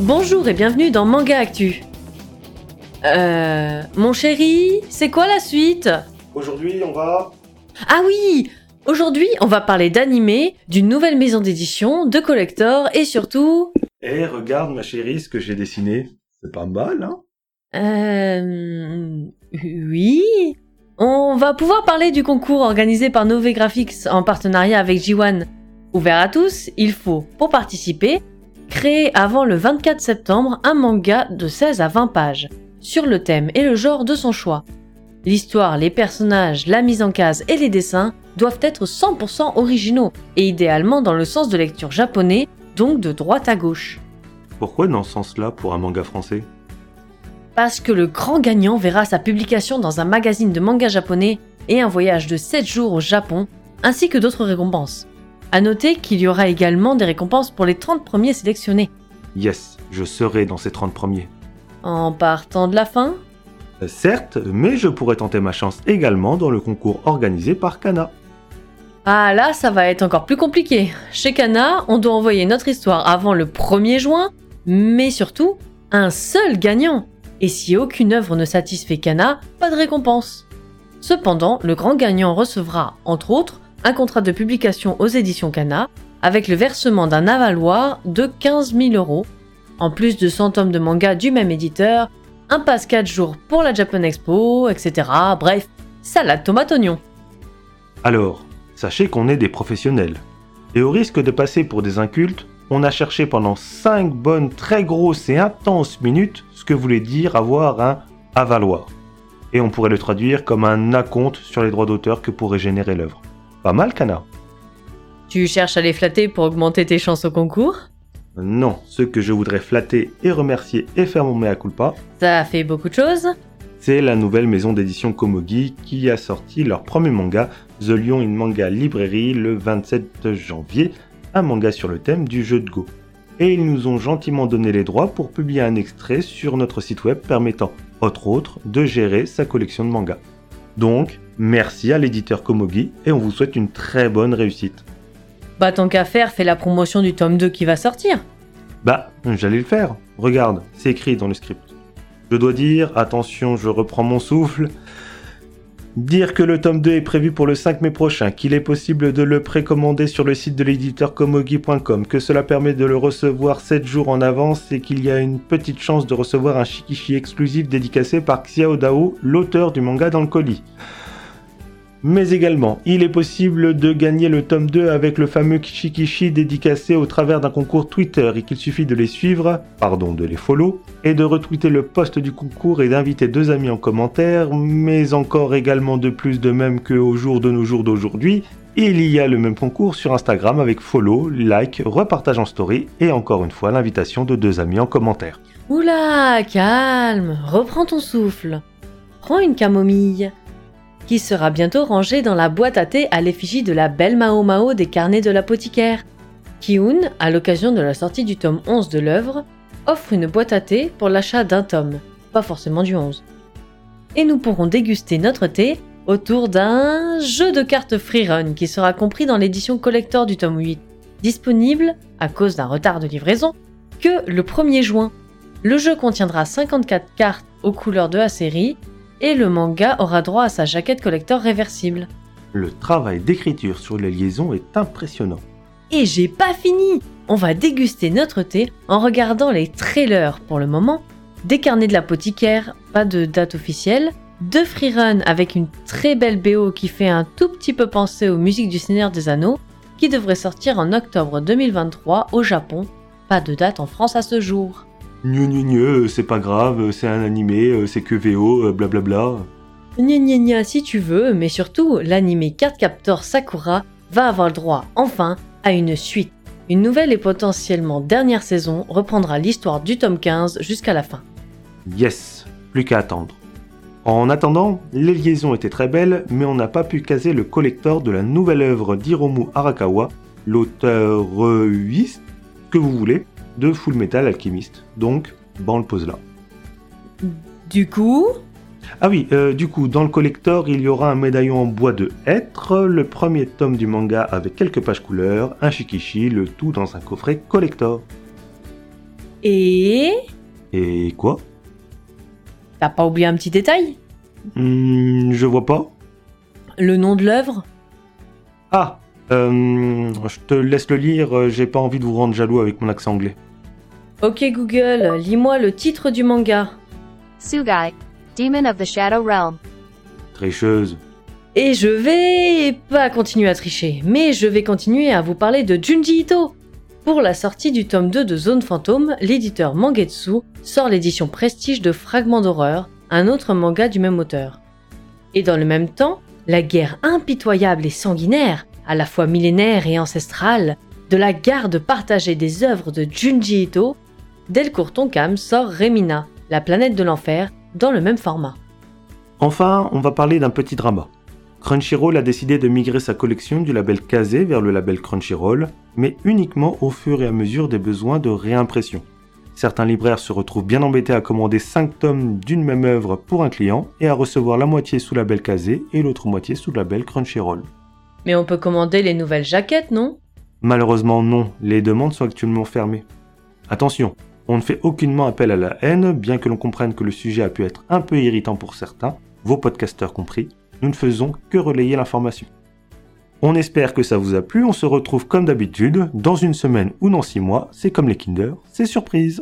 Bonjour et bienvenue dans Manga Actu. Euh. Mon chéri, c'est quoi la suite? Aujourd'hui, on va. Ah oui Aujourd'hui, on va parler d'animé, d'une nouvelle maison d'édition, de collector et surtout. Eh, regarde ma chérie, ce que j'ai dessiné. C'est pas mal, hein? Euh. Oui On va pouvoir parler du concours organisé par Nové Graphics en partenariat avec J1. Ouvert à tous, il faut, pour participer, créer avant le 24 septembre un manga de 16 à 20 pages, sur le thème et le genre de son choix. L'histoire, les personnages, la mise en case et les dessins doivent être 100% originaux, et idéalement dans le sens de lecture japonais, donc de droite à gauche. Pourquoi dans ce sens-là pour un manga français? Parce que le grand gagnant verra sa publication dans un magazine de manga japonais et un voyage de 7 jours au Japon, ainsi que d'autres récompenses. À noter qu'il y aura également des récompenses pour les 30 premiers sélectionnés. Yes, je serai dans ces 30 premiers. En partant de la fin, Euh, Certes, mais je pourrais tenter ma chance également dans le concours organisé par Kana. ah là ça va être encore plus compliqué. Chez Kana, on doit envoyer notre histoire avant le 1er juin, mais surtout, un seul gagnant. Et si aucune œuvre ne satisfait Kana, pas de récompense. Cependant, le grand gagnant recevra, entre autres, un contrat de publication aux éditions Kana, avec le versement d'un avaloir de 15 000 euros, en plus de 100 tomes de manga du même éditeur, un pass 4 jours pour la Japan Expo, etc. Bref, salade tomate oignon. Alors, sachez qu'on est des professionnels. Et au risque de passer pour des incultes, on a cherché pendant 5 bonnes, très grosses et intenses minutes ce que voulait dire avoir un avaloir. Et on pourrait le traduire comme un acompte sur les droits d'auteur que pourrait générer l'œuvre. Pas mal, Kana Tu cherches à les flatter pour augmenter tes chances au concours Non, ce que je voudrais flatter et remercier et faire mon mea culpa, Ça fait beaucoup de choses. c'est la nouvelle maison d'édition Komogi qui a sorti leur premier manga, The Lion in Manga Librairie, le 27 janvier, un manga sur le thème du jeu de Go. Et ils nous ont gentiment donné les droits pour publier un extrait sur notre site web permettant, entre autres, de gérer sa collection de mangas. Donc, merci à l'éditeur Komogi et on vous souhaite une très bonne réussite. Bah tant qu'à faire, fais la promotion du tome 2 qui va sortir. Bah, j'allais le faire. Regarde, c'est écrit dans le script. Je dois dire, attention, je reprends mon souffle. Dire que le tome 2 est prévu pour le 5 mai prochain, qu'il est possible de le précommander sur le site de l'éditeur komogi.com, que cela permet de le recevoir 7 jours en avance et qu'il y a une petite chance de recevoir un shikishi exclusif dédicacé par Xiao Dao, l'auteur du manga dans le colis. Mais également, il est possible de gagner le tome 2 avec le fameux Shikishi dédicacé au travers d'un concours Twitter et qu'il suffit de les suivre, pardon, de les follow, et de retweeter le post du concours et d'inviter deux amis en commentaire, mais encore également de plus de même qu'au jour de nos jours d'aujourd'hui, il y a le même concours sur Instagram avec follow, like, repartage en story et encore une fois l'invitation de deux amis en commentaire. Oula, calme, reprends ton souffle. Prends une camomille. Qui sera bientôt rangée dans la boîte à thé à l'effigie de la belle Mao Mao des carnets de l'apothicaire. Kiun, à l'occasion de la sortie du tome 11 de l'œuvre, offre une boîte à thé pour l'achat d'un tome, pas forcément du 11. Et nous pourrons déguster notre thé autour d'un jeu de cartes freerun qui sera compris dans l'édition collector du tome 8, disponible, à cause d'un retard de livraison, que le 1er juin. Le jeu contiendra 54 cartes aux couleurs de la série et le manga aura droit à sa jaquette collector réversible. Le travail d'écriture sur les liaisons est impressionnant. Et j'ai pas fini On va déguster notre thé en regardant les trailers pour le moment, des carnets de l'apothicaire, pas de date officielle, de freerun avec une très belle BO qui fait un tout petit peu penser aux musiques du Seigneur des Anneaux, qui devrait sortir en octobre 2023 au Japon, pas de date en France à ce jour. Gneu gneu gneu, c'est pas grave, c'est un animé, euh, c'est que VO, euh, blablabla. Gna gna gna si tu veux, mais surtout, l'anime Cardcaptor Sakura va avoir le droit, enfin, à une suite. Une nouvelle et potentiellement dernière saison reprendra l'histoire du tome 15 jusqu'à la fin. Yes, plus qu'à attendre. En attendant, les liaisons étaient très belles, mais on n'a pas pu caser le collector de la nouvelle œuvre d'Hiromu Arakawa, l'auteur-uiste, que vous voulez, de Full Metal Alchemist. Donc, ban le pose là. Du coup, Ah oui, euh, du coup, dans le collector, il y aura un médaillon en bois de hêtre, le premier tome du manga avec quelques pages couleurs, un shikishi, le tout dans un coffret collector. Et Et quoi? T'as pas oublié un petit détail? Hmm, Je vois pas. Le nom de l'œuvre? Ah euh, Je te laisse le lire, euh, j'ai pas envie de vous rendre jaloux avec mon accent anglais. Ok Google, lis-moi le titre du manga. Sugai, Demon of the Shadow Realm. Tricheuse. Et je vais pas continuer à tricher, mais je vais continuer à vous parler de Junji Ito. Pour la sortie du tome 2 de Zone Fantôme, l'éditeur Mangetsu sort l'édition prestige de Fragments d'horreur, un autre manga du même auteur. Et dans le même temps, la guerre impitoyable et sanguinaire, à la fois millénaire et ancestrale, de la garde partagée des œuvres de Junji Ito, Delcourt Tonkam sort Remina, la planète de l'enfer, dans le même format. Enfin, on va parler d'un petit drama. Crunchyroll a décidé de migrer sa collection du label Kazé vers le label Crunchyroll, mais uniquement au fur et à mesure des besoins de réimpression. Certains libraires se retrouvent bien embêtés à commander 5 tomes d'une même œuvre pour un client et à recevoir la moitié sous label Kazé et l'autre moitié sous label Crunchyroll. Mais on peut commander les nouvelles jaquettes, non? Malheureusement non, les demandes sont actuellement fermées. Attention, on ne fait aucunement appel à la haine, bien que l'on comprenne que le sujet a pu être un peu irritant pour certains, vos podcasteurs compris, nous ne faisons que relayer l'information. On espère que ça vous a plu, on se retrouve comme d'habitude, dans une semaine ou dans six mois, c'est comme les Kinder, c'est surprise